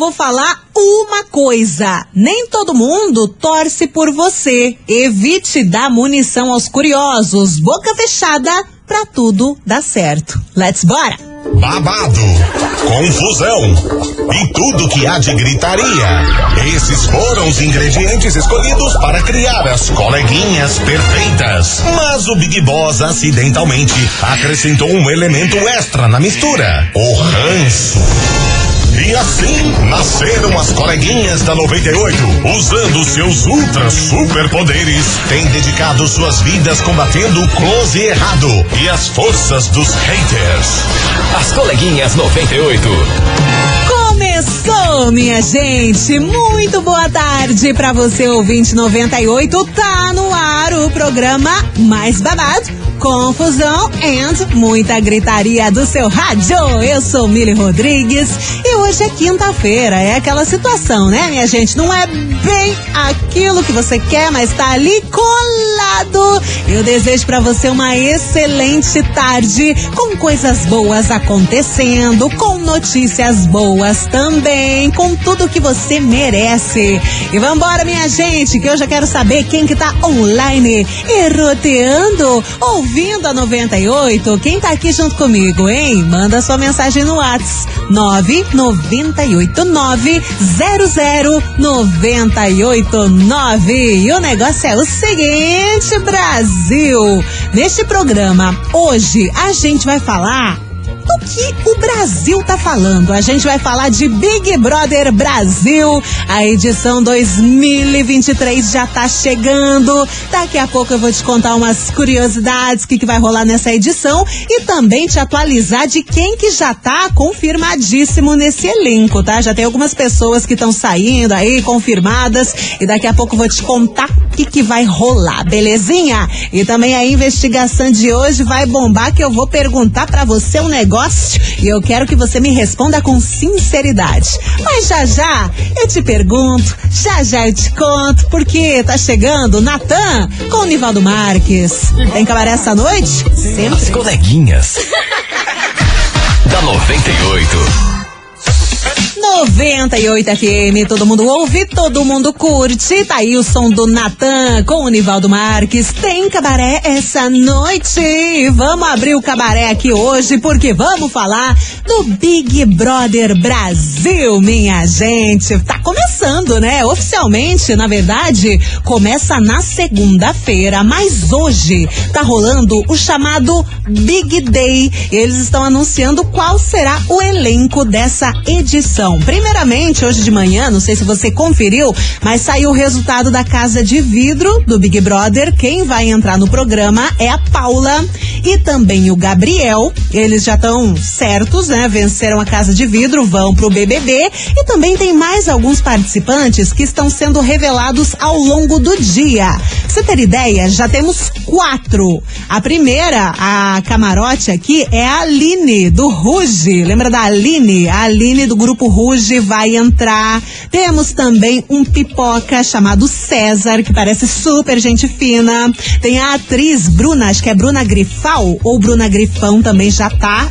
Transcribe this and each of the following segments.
vou falar uma coisa: nem todo mundo torce por você. Evite dar munição aos curiosos. Boca fechada pra tudo dar certo. Let's bora! babado, confusão e tudo que há de gritaria. Esses foram os ingredientes escolhidos para criar as coleguinhas perfeitas. Mas o Big Boss acidentalmente acrescentou um elemento extra na mistura: o ranço. E assim nasceram as coleguinhas da 98, usando seus ultra superpoderes, têm dedicado suas vidas combatendo o close e errado e as forças dos haters. As coleguinhas 98. Começou, minha gente! Muito boa tarde para você, ouvinte 98. Tá no ar o programa mais babado confusão e muita gritaria do seu rádio. Eu sou Mili Rodrigues e hoje é quinta-feira. É aquela situação, né, minha gente? Não é bem aquilo que você quer, mas tá ali colado. Eu desejo para você uma excelente tarde com coisas boas acontecendo, com notícias boas também, com tudo que você merece. E vambora, minha gente, que eu já quero saber quem que tá online e roteando, ouvindo ouvindo a 98? Quem tá aqui junto comigo, hein? Manda sua mensagem no WhatsApp 998900989. E o negócio é o seguinte, Brasil. Neste programa, hoje a gente vai falar do que o Brasil tá falando. A gente vai falar de Big Brother Brasil. A edição 2023 já tá chegando. Daqui a pouco eu vou te contar umas curiosidades, o que, que vai rolar nessa edição e também te atualizar de quem que já tá confirmadíssimo nesse elenco, tá? Já tem algumas pessoas que estão saindo aí, confirmadas, e daqui a pouco eu vou te contar que, que vai rolar, belezinha? E também a investigação de hoje vai bombar que eu vou perguntar para você um negócio e eu quero que você me responda com sinceridade. Mas já já eu te pergunto, já já eu te conto, porque tá chegando Natan com o Nivaldo Marques. Tem cabaré essa noite? Sempre. As coleguinhas. da 98. 98 FM, todo mundo ouve, todo mundo curte. Tá aí o som do Natan com o Nivaldo Marques. Tem cabaré essa noite. Vamos abrir o cabaré aqui hoje porque vamos falar do Big Brother Brasil, minha gente. Tá começando, né? Oficialmente, na verdade, começa na segunda-feira, mas hoje tá rolando o chamado Big Day. Eles estão anunciando qual será o elenco dessa edição. Primeiramente, hoje de manhã, não sei se você conferiu, mas saiu o resultado da Casa de Vidro do Big Brother. Quem vai entrar no programa é a Paula e também o Gabriel. Eles já estão certos, né? Venceram a Casa de Vidro, vão pro BBB. E também tem mais alguns participantes que estão sendo revelados ao longo do dia. Pra você ter ideia, já temos quatro. A primeira, a camarote aqui, é a Aline, do Ruge. Lembra da Aline? A Aline do grupo Ruge vai entrar. Temos também um pipoca chamado César, que parece super gente fina. Tem a atriz Bruna, acho que é Bruna Grifal, ou Bruna Grifão também já tá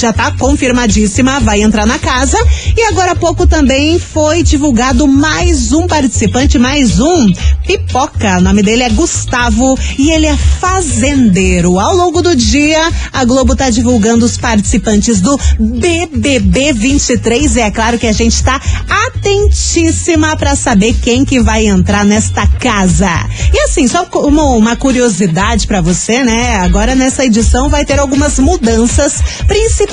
já tá confirmadíssima, vai entrar na casa. E agora há pouco também foi divulgado mais um participante, mais um pipoca. O nome dele é Gustavo e ele é fazendeiro. Ao longo do dia, a Globo tá divulgando os participantes do BBB 23. É claro que a gente tá atentíssima para saber quem que vai entrar nesta casa. E assim, só uma, uma curiosidade para você, né? Agora nessa edição vai ter algumas mudanças, principalmente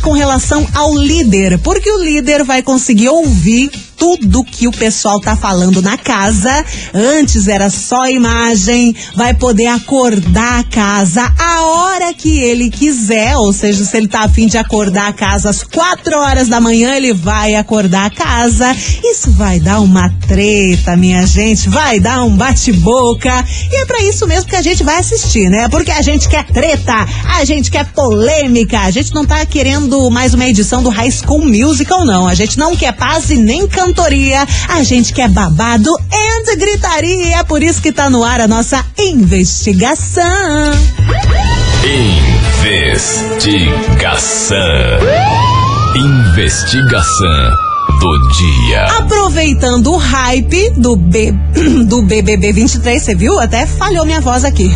com relação ao líder, porque o líder vai conseguir ouvir tudo que o pessoal tá falando na casa. Antes era só imagem, vai poder acordar a casa a hora que ele quiser, ou seja, se ele tá afim de acordar a casa às quatro horas da manhã, ele vai acordar a casa. Isso vai dar uma treta, minha gente, vai dar um bate-boca. E é para isso mesmo que a gente vai assistir, né? Porque a gente quer treta, a gente quer polêmica, a gente não tá querendo mais uma edição do High School Musical, não. A gente não quer paz e nem cantar cantoria. A gente quer babado e gritaria. É por isso que tá no ar a nossa investigação. Investigação. Investigação do dia. Aproveitando o hype do, B, do BBB 23, você viu? Até falhou minha voz aqui.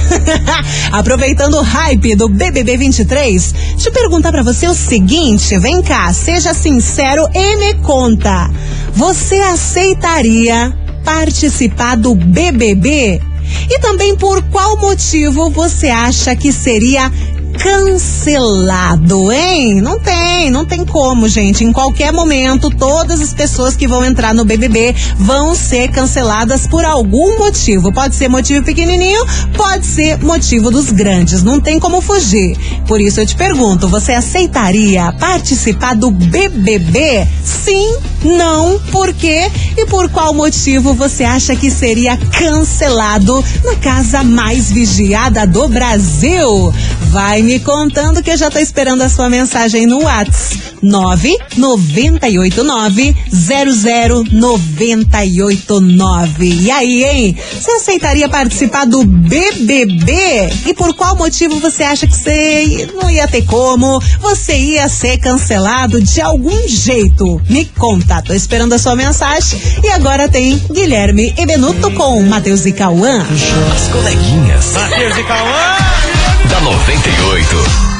Aproveitando o hype do BBB 23, deixa eu perguntar pra você o seguinte: vem cá, seja sincero e me conta. Você aceitaria participar do BBB? E também por qual motivo você acha que seria cancelado, hein? Não tem, não tem como, gente. Em qualquer momento, todas as pessoas que vão entrar no BBB vão ser canceladas por algum motivo. Pode ser motivo pequenininho, pode ser motivo dos grandes. Não tem como fugir. Por isso eu te pergunto, você aceitaria participar do BBB? Sim, não, por quê? E por qual motivo você acha que seria cancelado na casa mais vigiada do Brasil? Vai me contando que eu já tô esperando a sua mensagem no Whats. 998900989. E aí, hein? Você aceitaria participar do BBB? E por qual motivo você acha que você não ia ter como? Você ia ser cancelado de algum jeito? Me conta, tô esperando a sua mensagem. E agora tem Guilherme e Benuto com Matheus e Cauã. As coleguinhas. Matheus e Cauã. Da 98.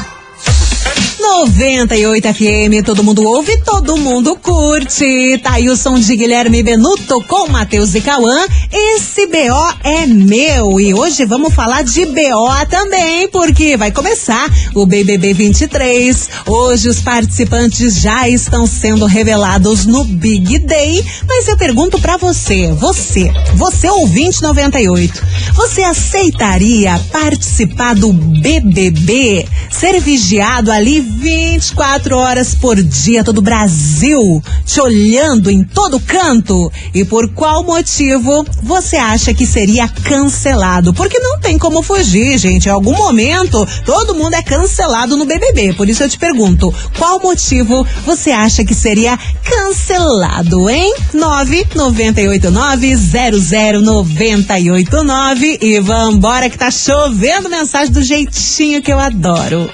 98 FM, todo mundo ouve, todo mundo curte. Tá aí o som de Guilherme Benuto com Matheus e Cauã. Esse BO é meu. E hoje vamos falar de BO também, porque vai começar o BBB 23. Hoje os participantes já estão sendo revelados no Big Day. Mas eu pergunto para você, você, você ouvinte 98, você aceitaria participar do BBB? Ser vigiado ali 24 horas por dia, todo o Brasil te olhando em todo canto. E por qual motivo você acha que seria cancelado? Porque não tem como fugir, gente. Em algum momento, todo mundo é cancelado no BBB. Por isso eu te pergunto, qual motivo você acha que seria cancelado, hein? 998900989 e vambora que tá chovendo mensagem do jeitinho que eu adoro.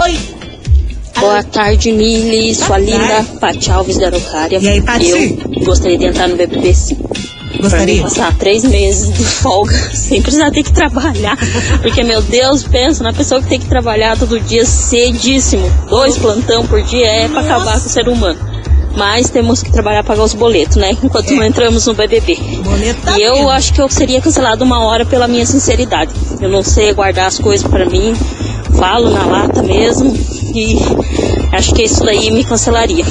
Oi. Boa tarde, Mili, sua linda Paty Alves da Araucária. E aí, Paty? Eu gostaria de entrar no BBB sim. Gostaria? Passar três meses de folga sem precisar ter que trabalhar. Porque, meu Deus, pensa na pessoa que tem que trabalhar todo dia cedíssimo. Dois plantão por dia é pra acabar com o ser humano. Mas temos que trabalhar para pagar os boletos, né? Enquanto não entramos no BBB. Tá E eu vindo. acho que eu seria cancelado uma hora pela minha sinceridade. Eu não sei guardar as coisas pra mim, falo na lata mesmo e acho que isso daí me cancelaria.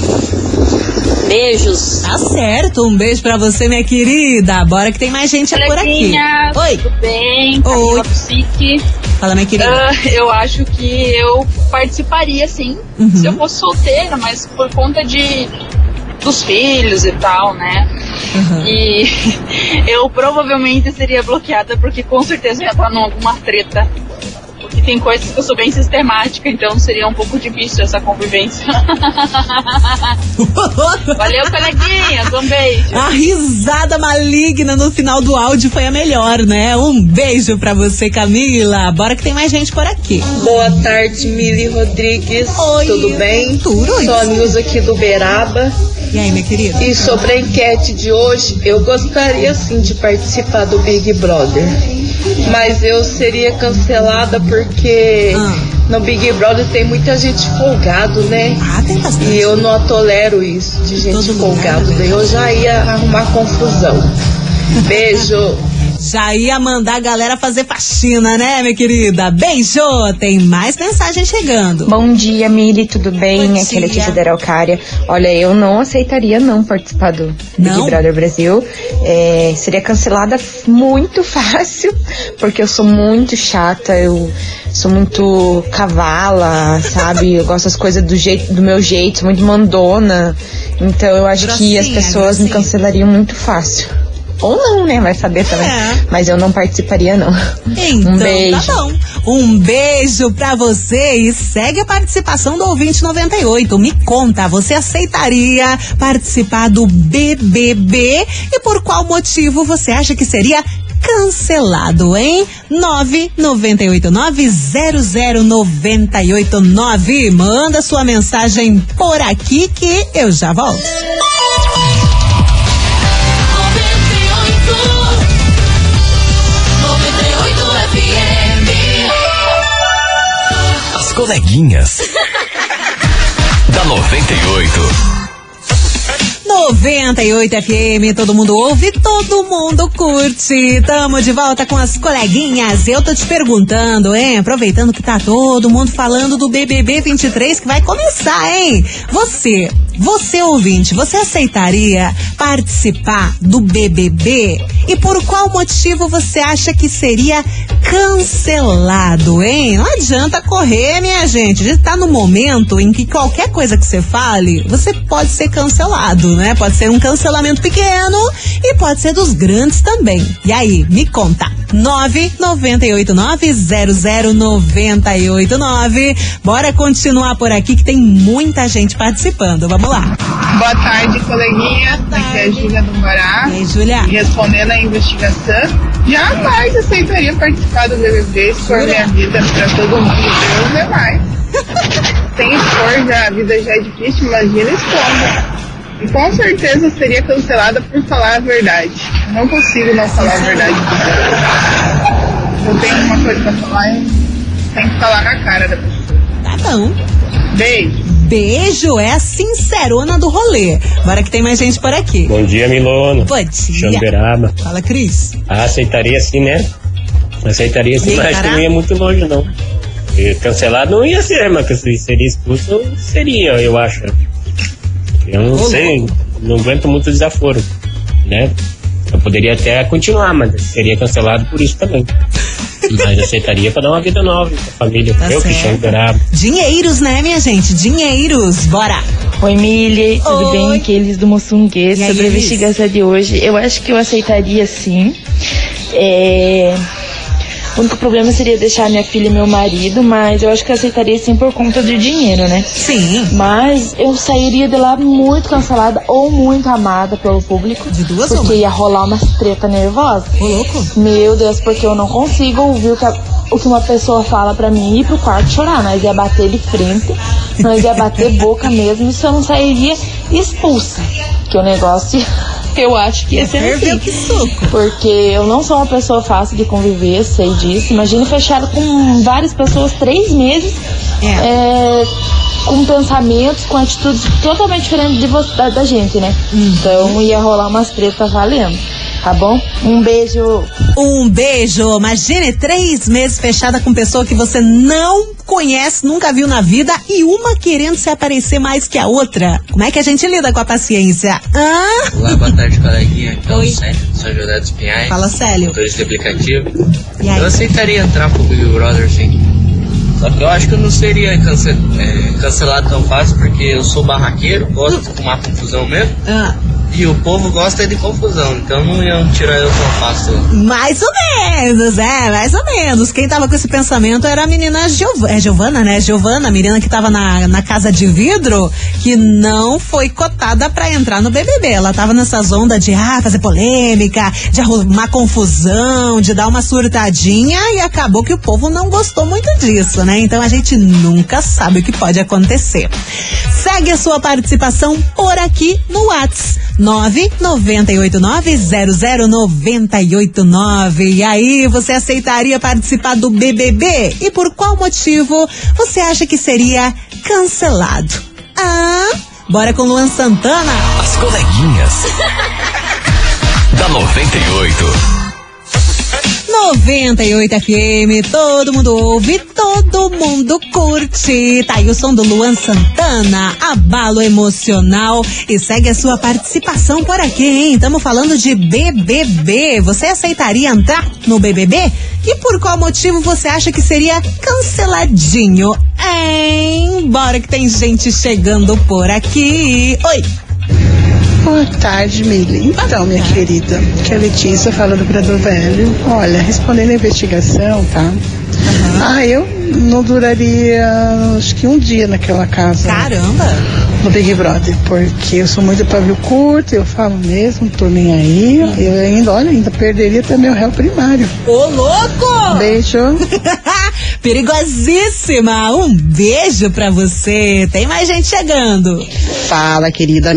Beijos. Tá certo, um beijo pra você, minha querida. Bora que tem mais gente por aqui. Oi, Tudo bem? Oi. Camila Psique. fala, minha querida. Ah, eu acho que eu participaria sim, Uhum. se eu fosse solteira, mas por conta de dos filhos e tal, né? Uhum. E eu provavelmente seria bloqueada porque com certeza ia estar numa alguma treta. Porque tem coisas que eu sou bem sistemática, então seria um pouco difícil essa convivência. Valeu, coleguinhas, um beijo. A risada maligna no final do áudio foi a melhor, né? Um beijo pra você, Camila. Bora que tem mais gente por aqui. Boa tarde, Mili Rodrigues. Oi. Tudo bem? Tudo, oi. Sou a Nilza aqui do Beraba. E aí, minha querida? E sobre a enquete de hoje, eu gostaria sim de participar do Big Brother. Mas eu seria cancelada porque Ah. no Big Brother tem muita gente folgado, né? Ah, tem bastante. E eu não tolero isso de gente Todo folgado. lugar, né? Daí eu já ia arrumar confusão. Beijo. Já ia mandar a galera fazer faxina, né, minha querida? Beijo! Tem mais mensagem chegando. Bom dia, Mili, tudo bem? Bom Aqui é. Letícia da Araucária. Olha, eu não aceitaria não participar do Não? Big Brother Brasil. É, seria cancelada muito fácil, porque eu sou muito chata, eu sou muito cavala, sabe? Eu gosto das coisas do jeito do meu jeito, sou muito mandona. Então eu acho que as Grossinha, pessoas me grossinha. cancelariam muito fácil. Ou não, né? Vai saber também. É. Mas eu não participaria, não. Então, um beijo. tá bom. Um beijo pra você e segue a participação do ouvinte 98. Me conta, você aceitaria participar do BBB e por qual motivo você acha que seria cancelado, hein? 998900989. Manda sua mensagem por aqui que eu já volto. Coleguinhas. da 98. 98 FM, todo mundo ouve, todo mundo curte. Tamo de volta com as coleguinhas. Eu tô te perguntando, hein? Aproveitando que tá todo mundo falando do BBB 23 que vai começar, hein? Você, você ouvinte, você aceitaria participar do BBB? E por qual motivo você acha que seria cancelado, hein? Não adianta correr, minha gente. A gente tá no momento em que qualquer coisa que você fale, você pode ser cancelado, né? Pode ser um cancelamento pequeno e pode ser dos grandes também. E aí, me conta. 998900989. Bora continuar por aqui que tem muita gente participando. Vamos lá. Boa tarde, coleguinha. Aqui é a Júlia do Morá. E aí, Júlia? Respondendo a investigação, jamais aceitaria participar do BBB, expor Jura? minha vida pra todo mundo. Deus é mais. Sem expor, já, a vida já é difícil, imagina expondo. E com certeza seria cancelada por falar a verdade. Não consigo não falar a verdade. Se eu tenho uma coisa pra falar, eu tenho que falar na cara da pessoa. Tá bom. Beijo. Beijo, é a sincerona do rolê. Bora que tem mais gente por aqui. Bom dia, Milona. Bom dia. Xamberaba. Fala, Cris. Ah, aceitaria sim, né? Aceitaria sim, mas acho que não ia muito longe, não. E cancelado não ia ser, mas que se seria expulso, seria, eu acho. Eu não Ô, sei, não aguento muito desaforo, né? Eu poderia até continuar, mas seria cancelado por isso também. Mas aceitaria pra dar uma vida nova pra família. Tá eu que certo. Xamberaba. Dinheiros, né, minha gente? Dinheiros. Bora. Oi, Mili, tudo Oi. bem? Aqui eles do Moçungue. Sobre a investigação de hoje, eu acho que eu aceitaria sim. É... O único problema seria deixar minha filha e meu marido, mas eu acho que eu aceitaria sim por conta do dinheiro, né? Sim. Mas eu sairia de lá muito cancelada ou muito amada pelo público. De duas Porque uma. ia rolar umas treta nervosa. Ô, louco. Meu Deus, porque eu não consigo ouvir o que, a- o que uma pessoa fala pra mim e ir pro quarto chorar. Nós ia bater de frente, nós ia bater boca mesmo, isso eu não sairia expulsa. Que o negócio, eu acho que ia ser Ferveu assim. que suco. Porque eu não sou uma pessoa fácil de conviver, sei disso. Imagine fechado com várias pessoas três meses, É. é, com pensamentos, com atitudes totalmente diferentes de você, da, da gente, né? Uhum. Então ia rolar umas tretas valendo, tá bom? Um beijo. Um beijo. Imagine três meses fechada com pessoa que você não conhece, nunca viu na vida e uma querendo se aparecer mais que a outra. Como é que a gente lida com a paciência? Hã? Olá, boa tarde, coleguinha. Aqui é o Sérgio, de São José dos Pinhais. Fala, Célio. Motorista de aplicativo. E aí? Eu aceitaria entrar pro Big Brother, sim. Só que eu acho que eu não seria cance- é, cancelado tão fácil, porque eu sou barraqueiro, gosto de arrumar confusão mesmo. Ah, E o povo gosta de confusão, então não iam tirar eu tão fácil. mais ou menos, é, mais ou menos. Quem tava com esse pensamento era a menina Giov é Giovana, né? Giovana, a menina que tava na, na casa de vidro, que não foi cotada pra entrar no BBB. Ela tava nessas ondas de ah, fazer polêmica, de arrumar confusão, de dar uma surtadinha e acabou que o povo não gostou muito disso, né? Então a gente nunca sabe o que pode acontecer. Segue a sua participação por aqui no Whats 998900989. E aí, você aceitaria participar do BBB? E por qual motivo você acha que seria cancelado? Ah, bora com Luan Santana. As coleguinhas. da 98. 98 FM, todo mundo ouve, todo mundo curte. Tá aí o som do Luan Santana, abalo emocional. E segue a sua participação por aqui, hein? Estamos falando de BBB. Você aceitaria entrar no BBB? E por qual motivo você acha que seria canceladinho? Hein? Que tem gente chegando por aqui. Oi! Boa tarde, Mili. Então, minha querida, que é a Letícia falando para do Velho. Olha, respondendo a investigação, tá? Ah, eu não duraria acho que um dia naquela casa. Caramba! No Big Brother, porque eu sou muito pavio curto, eu falo mesmo, tô nem aí. Eu ainda, olha, ainda perderia até meu réu primário. Ô, louco! Beijo. Perigosíssima! Um beijo pra você. Tem mais gente chegando. Fala, querida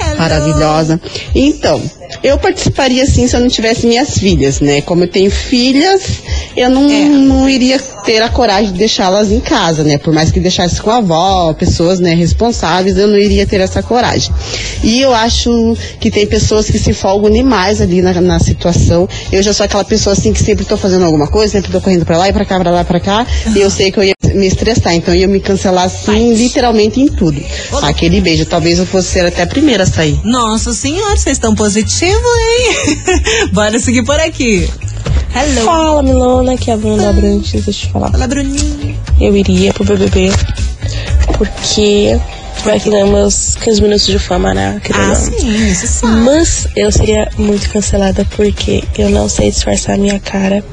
Hello. maravilhosa. Então, eu participaria sim se eu não tivesse minhas filhas, né? Como eu tenho filhas, eu não, não iria ter a coragem de deixá-las em casa, né? Por mais que deixasse com a avó, pessoas né, responsáveis, eu não iria ter essa coragem. E eu acho que tem pessoas que se folgam demais ali na, na situação. Eu já sou aquela pessoa assim que sempre tô fazendo alguma coisa, sempre tô correndo pra lá e pra cá, pra lá, pra cá, e eu sei que eu ia me estressar, então eu ia me cancelar assim, literalmente em tudo. Aquele beijo, talvez eu fosse ser até a primeira a sair. Nossa senhora, vocês estão positivos, hein? Bora seguir por aqui. Hello. Fala, Milona, que é a Bruna Abrantes, deixa eu te falar. Fala, Bruninho. Eu iria pro BBB porque vai que ganhar meus 15 minutos de fama, né? Ah, sim, isso sabe. Mas eu seria muito cancelada porque eu não sei disfarçar a minha cara.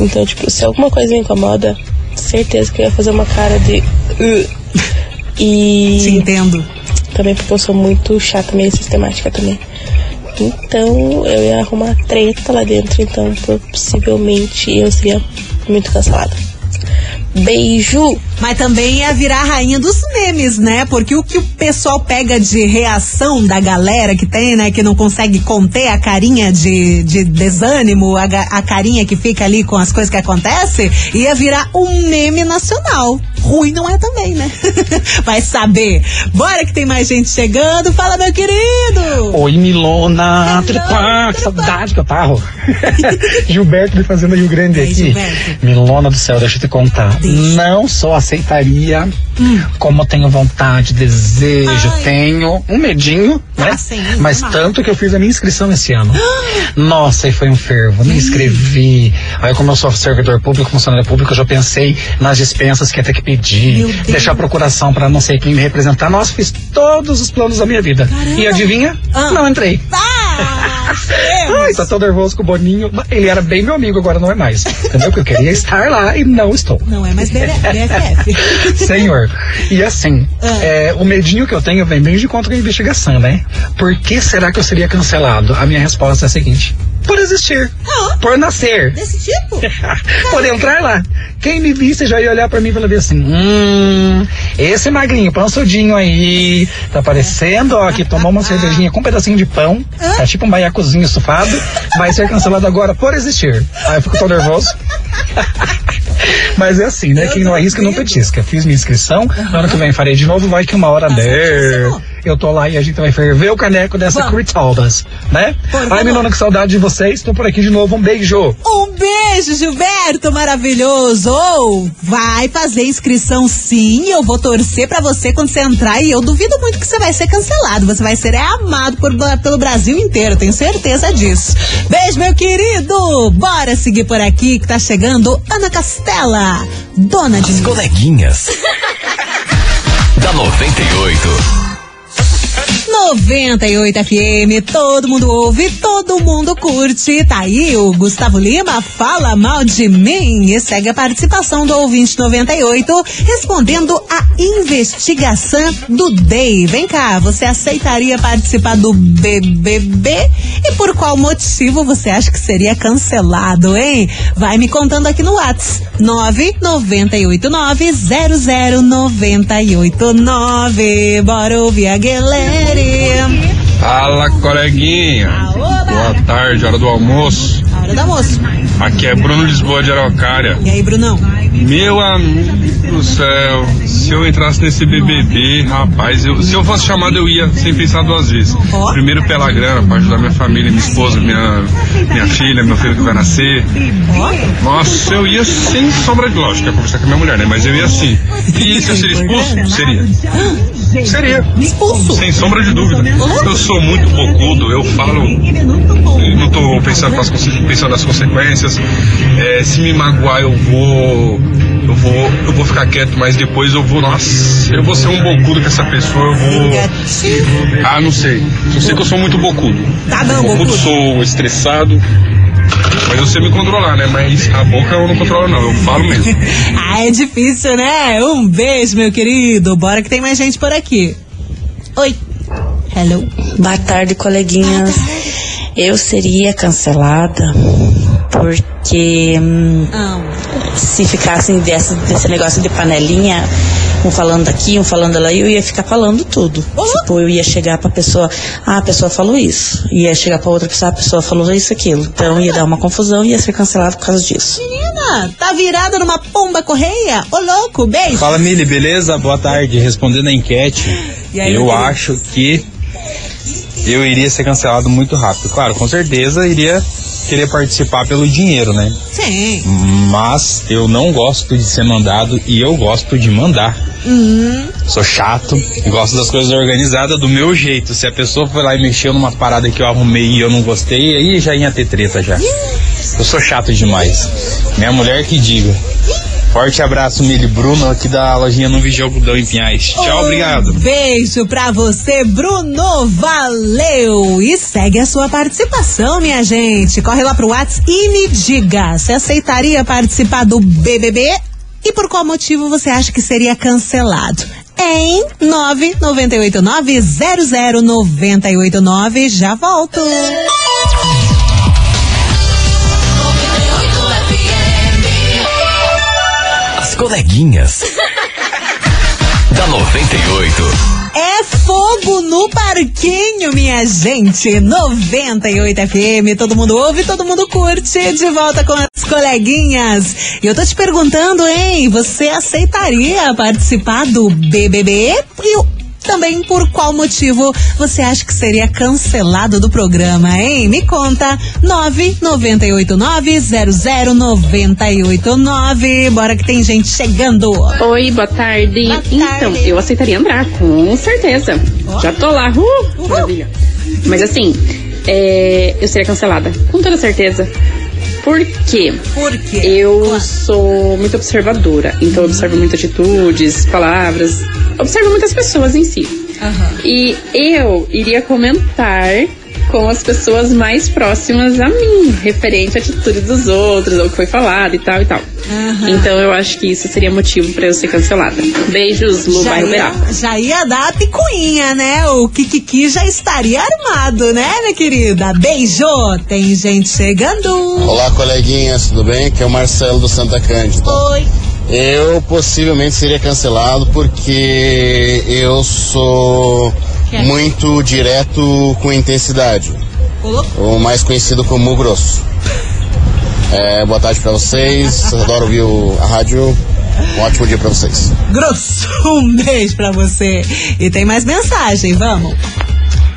Então, tipo, se alguma coisa me incomoda, certeza que eu ia fazer uma cara de. E. Te entendo. Também porque eu sou muito chata, meio sistemática também. Então eu ia arrumar treta lá dentro, então possivelmente eu seria muito cancelada. Beijo! Mas também ia virar a rainha dos memes, né? Porque o que o pessoal pega de reação da galera que tem, né? Que não consegue conter a carinha de, de desânimo, a, a carinha que fica ali com as coisas que acontecem, ia virar um meme nacional. Ruim não é também, né? Vai saber. Bora que tem mais gente chegando. Fala, meu querido! Oi, Milona! Tudo pá, que saudade que eu tava. Gilberto de Fazenda Rio Grande aqui. Milona do céu, deixa eu te contar. Não só aceitaria, como tenho vontade, desejo, tenho um medinho, né? Mas tanto que eu fiz a minha inscrição esse ano. Nossa, e foi um fervo. Me inscrevi. Aí, como eu sou servidor público, funcionário público, eu já pensei nas dispensas que ia ter que pedir, deixar procuração para não sei quem me representar. Nossa, fiz todos os planos da minha vida. E adivinha? Não entrei. Ai, tô tão nervoso com o Boninho. Ele era bem meu amigo, agora não é mais. Entendeu? Porque eu queria estar lá e não estou. Não é mais BFF. Senhor. E assim, é, o medinho que eu tenho vem bem de conta com a investigação, né? Por que será que eu seria cancelado? A minha resposta é a seguinte: por existir. Por nascer. Desse tipo? por entrar lá. Quem me visse já ia olhar pra mim e falar assim: hum, esse magrinho, pançudinho aí, tá parecendo, ó, que tomou uma cervejinha com um pedacinho de pão, tá tipo um baiacozinho estufado, vai ser cancelado agora por existir. Aí eu fico tão nervoso. Mas é assim, né? Quem não arrisca não petisca. Fiz minha inscrição, ano que vem farei de novo, vai que uma hora der. Eu tô lá e a gente vai ferver o caneco dessa Critaldas, né? Ai, Milona, que saudade de vocês. Tô por aqui de novo. Um beijo. Um beijo, Gilberto, maravilhoso! Vai fazer inscrição sim, eu vou torcer pra você quando você entrar e eu duvido muito que você vai ser cancelado. Você vai ser amado por- pelo Brasil inteiro, tenho certeza disso. Beijo, meu querido! Bora seguir por aqui que tá chegando Ana Castela, dona de As coleguinhas. da 98. 98 FM, todo mundo ouve, todo mundo curte. Tá aí o Gustavo Lima, fala mal de mim. E segue a participação do ouvinte 98, respondendo a investigação do DEI. Vem cá, você aceitaria participar do BBB? E por qual motivo você acha que seria cancelado, hein? Vai me contando aqui no WhatsApp. 998900989. Bora ouvir a galera. Fala, coleguinha. Boa tarde, hora do almoço. Hora do almoço. Aqui é Bruno Lisboa de Araucária. E aí, Brunão? Meu amigo do céu, se eu entrasse nesse BBB, rapaz, eu- se eu fosse chamado eu ia, sem pensar duas vezes. Primeiro pela grana, pra ajudar minha família, minha esposa, minha, minha filha, meu filho que vai nascer. Nossa, eu ia sem sombra de lógica, conversar com a minha mulher, né? Mas eu ia sim. E se eu seria expulso? Seria. Seria. Expulso? Sem sombra de dúvida. Eu sou muito bocudo, eu falo. Não tô pensando, pensando nas consequências. É, se me magoar, eu vou. Eu vou, eu vou ficar quieto, mas depois eu vou, nossa, eu vou ser um bocudo com essa pessoa, eu vou. Ah, não sei. Só sei que eu sou muito bocudo. Tá não, bocudo. bocudo. sou estressado. Mas eu sei me controlar, né? Mas a boca eu não controlo, não. Eu falo mesmo. Ah, é difícil, né? Um beijo, meu querido. Bora que tem mais gente por aqui. Oi. Hello. Boa tarde, coleguinhas. Eu seria cancelada porque hum, se ficassem desse, desse negócio de panelinha, um falando daqui, um falando lá, e eu ia ficar falando tudo. Tipo, eu ia chegar pra pessoa, ah, a pessoa falou isso. Ia chegar pra outra pessoa, "Ah, a pessoa falou isso, aquilo. Então ia dar uma confusão e ia ser cancelado por causa disso. Menina, tá virada numa pomba correia? Ô louco, beijo. Fala, Mili, beleza? Boa tarde. Respondendo a enquete, E aí, eu acho que eu iria ser cancelado muito rápido. Claro, com certeza iria querer participar pelo dinheiro, né? Sim. Mas eu não gosto de ser mandado e eu gosto de mandar. Hum. Sou chato e gosto das coisas organizadas do meu jeito. Se a pessoa foi lá e mexeu numa parada que eu arrumei e eu não gostei, aí já ia ter treta já. Eu sou chato demais. Minha mulher que diga. Forte abraço, Mili Bruno, aqui da lojinha no Vigia Algodão em Pinhais. Tchau, obrigado. Beijo pra você, Bruno. Valeu! E segue a sua participação, minha gente. Corre lá pro WhatsApp e me diga: você aceitaria participar do BBB? E por qual motivo você acha que seria cancelado? Em 998900989. Já volto. Coleguinhas. da 98. É fogo no parquinho, minha gente. 98 FM, todo mundo ouve, todo mundo curte. De volta com as coleguinhas. E eu tô te perguntando, hein? Você aceitaria participar do BBB? E o- também por qual motivo você acha que seria cancelado do programa, hein? Me conta. 998900989. Bora que tem gente chegando. Oi, boa tarde. então, eu aceitaria entrar, com certeza. Já tô lá. Uh, maravilha. Mas assim, é, eu seria cancelada, com toda certeza. Por quê? Por quê? Eu sou muito observadora, então eu observo muitas atitudes, palavras, observo muitas pessoas em si. E eu iria comentar com as pessoas mais próximas a mim, referente à atitude dos outros, ao que foi falado e tal e tal. Então eu acho que isso seria motivo pra eu ser cancelada. Beijos, Lu já, ia, já ia dar a picuinha, né? O Kikiki já estaria armado, né, minha querida? Beijo! Tem gente chegando. Olá, coleguinhas, tudo bem? Aqui é o Marcelo do Santa Cândida. Oi. Eu possivelmente seria cancelado porque eu sou muito direto com intensidade. O mais conhecido como grosso. É, boa tarde pra vocês, adoro ouvir a rádio. Um ótimo dia pra vocês. Grosso, um beijo pra você. E tem mais mensagem, vamos.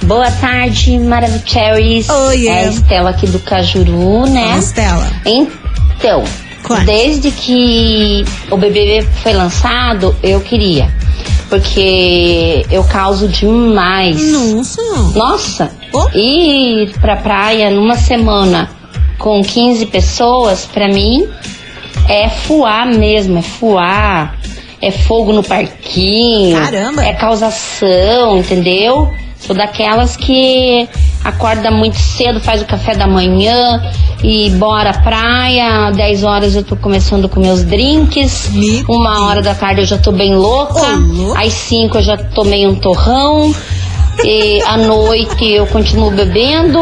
Boa tarde, Maravicheries. Oi, é a Estela aqui do Cajuru, né? Estela. Então, desde que o BBB foi lançado, eu queria. Porque eu causo demais. Nossa. Nossa. Ir pra praia numa semana com 15 pessoas, pra mim, é fuar mesmo, é fuar. É fogo no parquinho. Caramba. É causação, entendeu? Sou daquelas que acorda muito cedo, faz o café da manhã e bora praia. 10 horas eu tô começando com meus drinks. Uma hora da tarde eu já tô bem louca. Às 5 eu já tomei um torrão. E à noite eu continuo bebendo.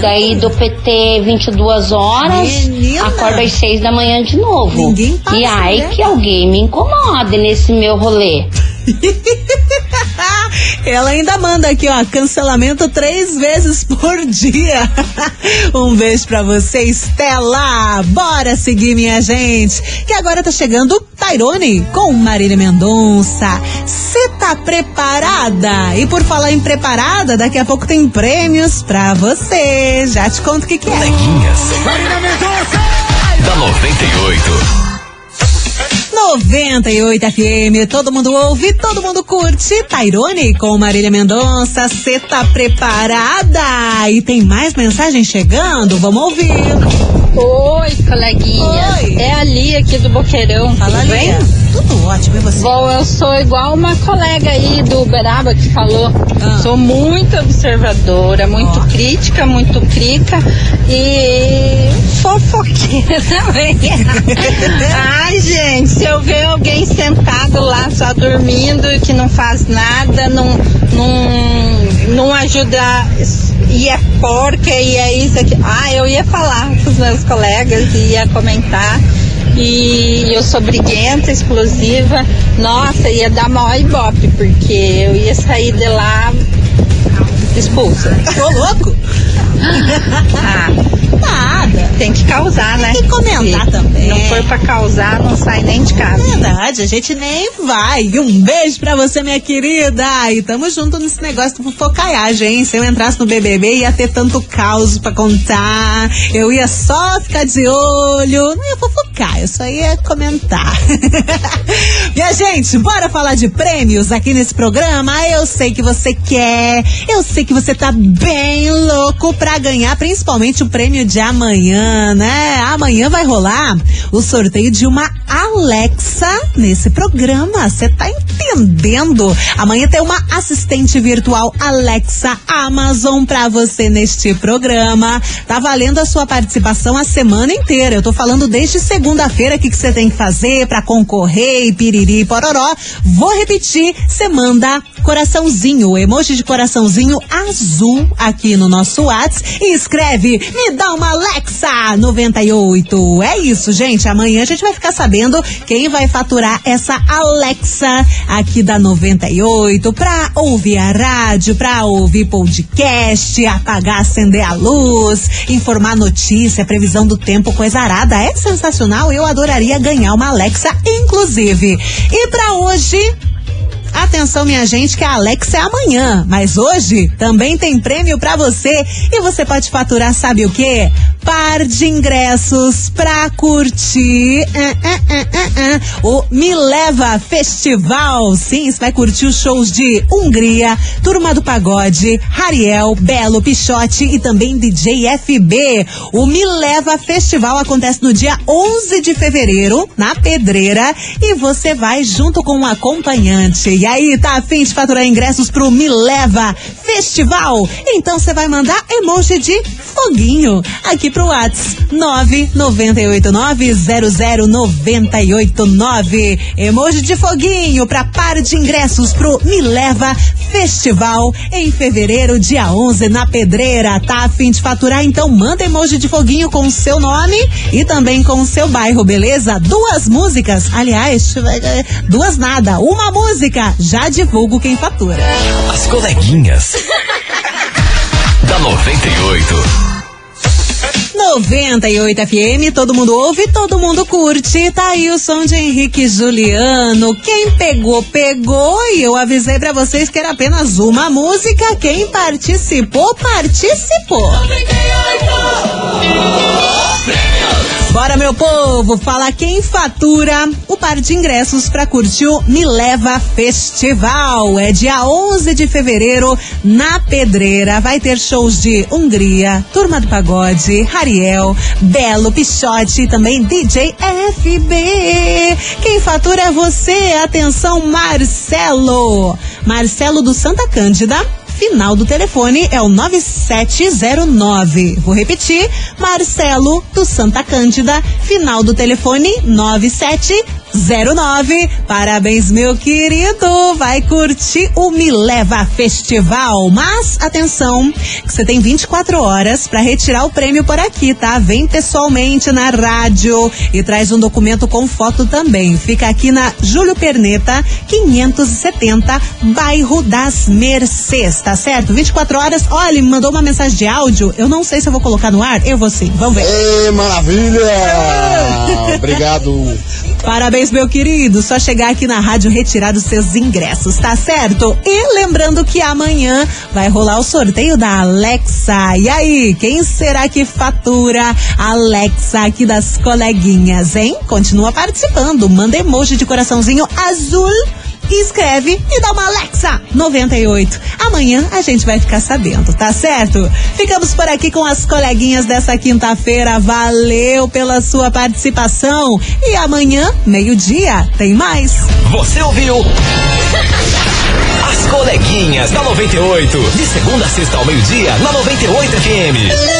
Daí do PT 22 horas. Acordo às 6 da manhã de novo. e ai né? que alguém me incomode nesse meu rolê. Ela ainda manda aqui, ó, cancelamento três vezes por dia. um beijo pra você, Estela. Bora seguir, minha gente. Que agora tá chegando o Tairone com Marília Mendonça. Você tá preparada? E por falar em preparada, daqui a pouco tem prêmios pra você. Já te conto o que, que é. Da 98. 98 FM, todo mundo ouve, todo mundo curte. Tairone com Marília Mendonça, cê tá preparada? E tem mais mensagem chegando? Vamos ouvir. Oi, coleguinha. É a Lia aqui do Boqueirão. Fala, tudo bem? Lia. Tudo ótimo, e você? Bom, eu sou igual uma colega aí do Uberaba que falou. Ah. Sou muito observadora, muito crítica, muito crica e fofoqueira também. Ai, gente, se eu ver alguém sentado lá só dormindo que não faz nada, não, não, não ajuda e é porca e é isso aqui. Ah, eu ia falar com os meus colegas e ia comentar. E eu sou briguenta, explosiva. Nossa, ia dar maior ibope, porque eu ia sair de lá expulsa. Ô, louco! ah, Nada. tem que causar, né? Tem que comentar Se também. Não for pra causar, não sai nem de casa. Verdade, a gente nem vai. E um beijo pra você, minha querida. E tamo junto nesse negócio do fofocaiagem, hein? Se eu entrasse no BBB, ia ter tanto caos pra contar. Eu ia só ficar de olho. Não ia fofocar, eu só ia comentar. minha gente, bora falar de prêmios aqui nesse programa? Eu sei que você quer. Eu sei que você tá bem louco pra ganhar, principalmente o prêmio de amanhã, né? Amanhã vai rolar o sorteio de uma Alexa nesse programa. Você tá entendendo? Amanhã tem uma assistente virtual Alexa Amazon pra você neste programa. Tá valendo a sua participação a semana inteira. Eu tô falando desde segunda-feira o que você tem que fazer pra concorrer e piriri pororó. Vou repetir, você manda coraçãozinho, emoji de coraçãozinho azul aqui no nosso WhatsApp e escreve me dá uma Alexa 98. É isso, gente. Amanhã a gente vai ficar sabendo quem vai faturar essa Alexa aqui da 98 pra ouvir a rádio, pra ouvir podcast, apagar, acender a luz, informar notícia, previsão do tempo, coisa arada. É sensacional. Eu adoraria ganhar uma Alexa, inclusive. E pra hoje, Atenção, minha gente, que a Alexa é amanhã, mas hoje também tem prêmio pra você e você pode faturar, sabe o quê? Par de ingressos pra curtir eh, eh, eh, o Me Leva Festival. Sim, você vai curtir os shows de Hungria, Turma do Pagode, Rariel, Belo, Pichote e também DJ FB. O Me Leva Festival acontece no dia 11 de fevereiro, na Pedreira, e você vai junto com um acompanhante. E aí, tá afim de faturar ingressos pro Me Leva Festival? Então você vai mandar emoji de foguinho aqui pro Whats 998900989. Emoji de foguinho pra par de ingressos pro Me Leva Festival em fevereiro, dia 11, na Pedreira. Tá afim de faturar? Então manda emoji de foguinho com o seu nome e também com o seu bairro, beleza? Duas músicas, aliás, duas nada, uma música. Já divulgo quem fatura. As coleguinhas. da 98. 98 FM, todo mundo ouve, todo mundo curte. Tá aí o som de Henrique Juliano. Quem pegou, pegou. E eu avisei pra vocês que era apenas uma música. Quem participou, participou. Meu povo, fala quem fatura o par de ingressos pra curtir o Me Leva Festival. É dia 11 de fevereiro na Pedreira. Vai ter shows de Hungria, Turma do Pagode, Rariel, Belo, Pichote e também DJ FB. Quem fatura é você. Atenção, Marcelo. Marcelo do Santa Cândida final do telefone é o 9709. Vou repetir, Marcelo do Santa Cândida, final do telefone 9709. Parabéns, meu querido. Vai curtir o Me Leva Festival. Mas atenção, que você tem 24 horas para retirar o prêmio por aqui, tá? Vem pessoalmente na rádio e traz um documento com foto também. Fica aqui na Júlio Perneta, 570, bairro das Mercês, tá certo? 24 horas. Olha, me mandou uma mensagem de áudio. Eu não sei se eu vou colocar no ar. Eu vou sim. Vamos ver. Ê, maravilha! Obrigado. Parabéns, meu querido. Só chegar aqui na rádio retirar os seus ingressos, tá certo? E lembrando que amanhã vai rolar o sorteio da Alexa. E aí, quem será que fatura Alexa aqui das coleguinhas, hein? Continua participando. Manda emoji de coraçãozinho azul escreve e dá uma Alexa 98. Amanhã a gente vai ficar sabendo, tá certo? Ficamos por aqui com as coleguinhas dessa quinta-feira. Valeu pela sua participação. E amanhã, meio-dia, tem mais. Você ouviu? As coleguinhas da 98. De segunda a sexta ao meio-dia, na 98 FM.